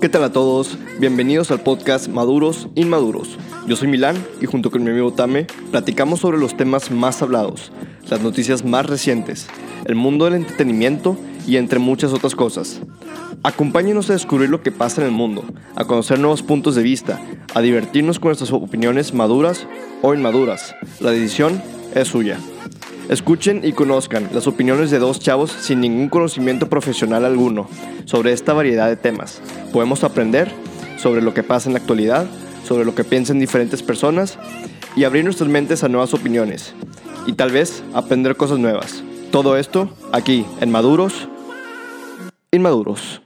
¿Qué tal a todos? Bienvenidos al podcast Maduros Inmaduros. Yo soy Milán y junto con mi amigo Tame platicamos sobre los temas más hablados, las noticias más recientes, el mundo del entretenimiento y entre muchas otras cosas. Acompáñenos a descubrir lo que pasa en el mundo, a conocer nuevos puntos de vista, a divertirnos con nuestras opiniones maduras o inmaduras. La decisión es suya. Escuchen y conozcan las opiniones de dos chavos sin ningún conocimiento profesional alguno sobre esta variedad de temas. Podemos aprender sobre lo que pasa en la actualidad, sobre lo que piensan diferentes personas y abrir nuestras mentes a nuevas opiniones y tal vez aprender cosas nuevas. Todo esto aquí en Maduros Inmaduros.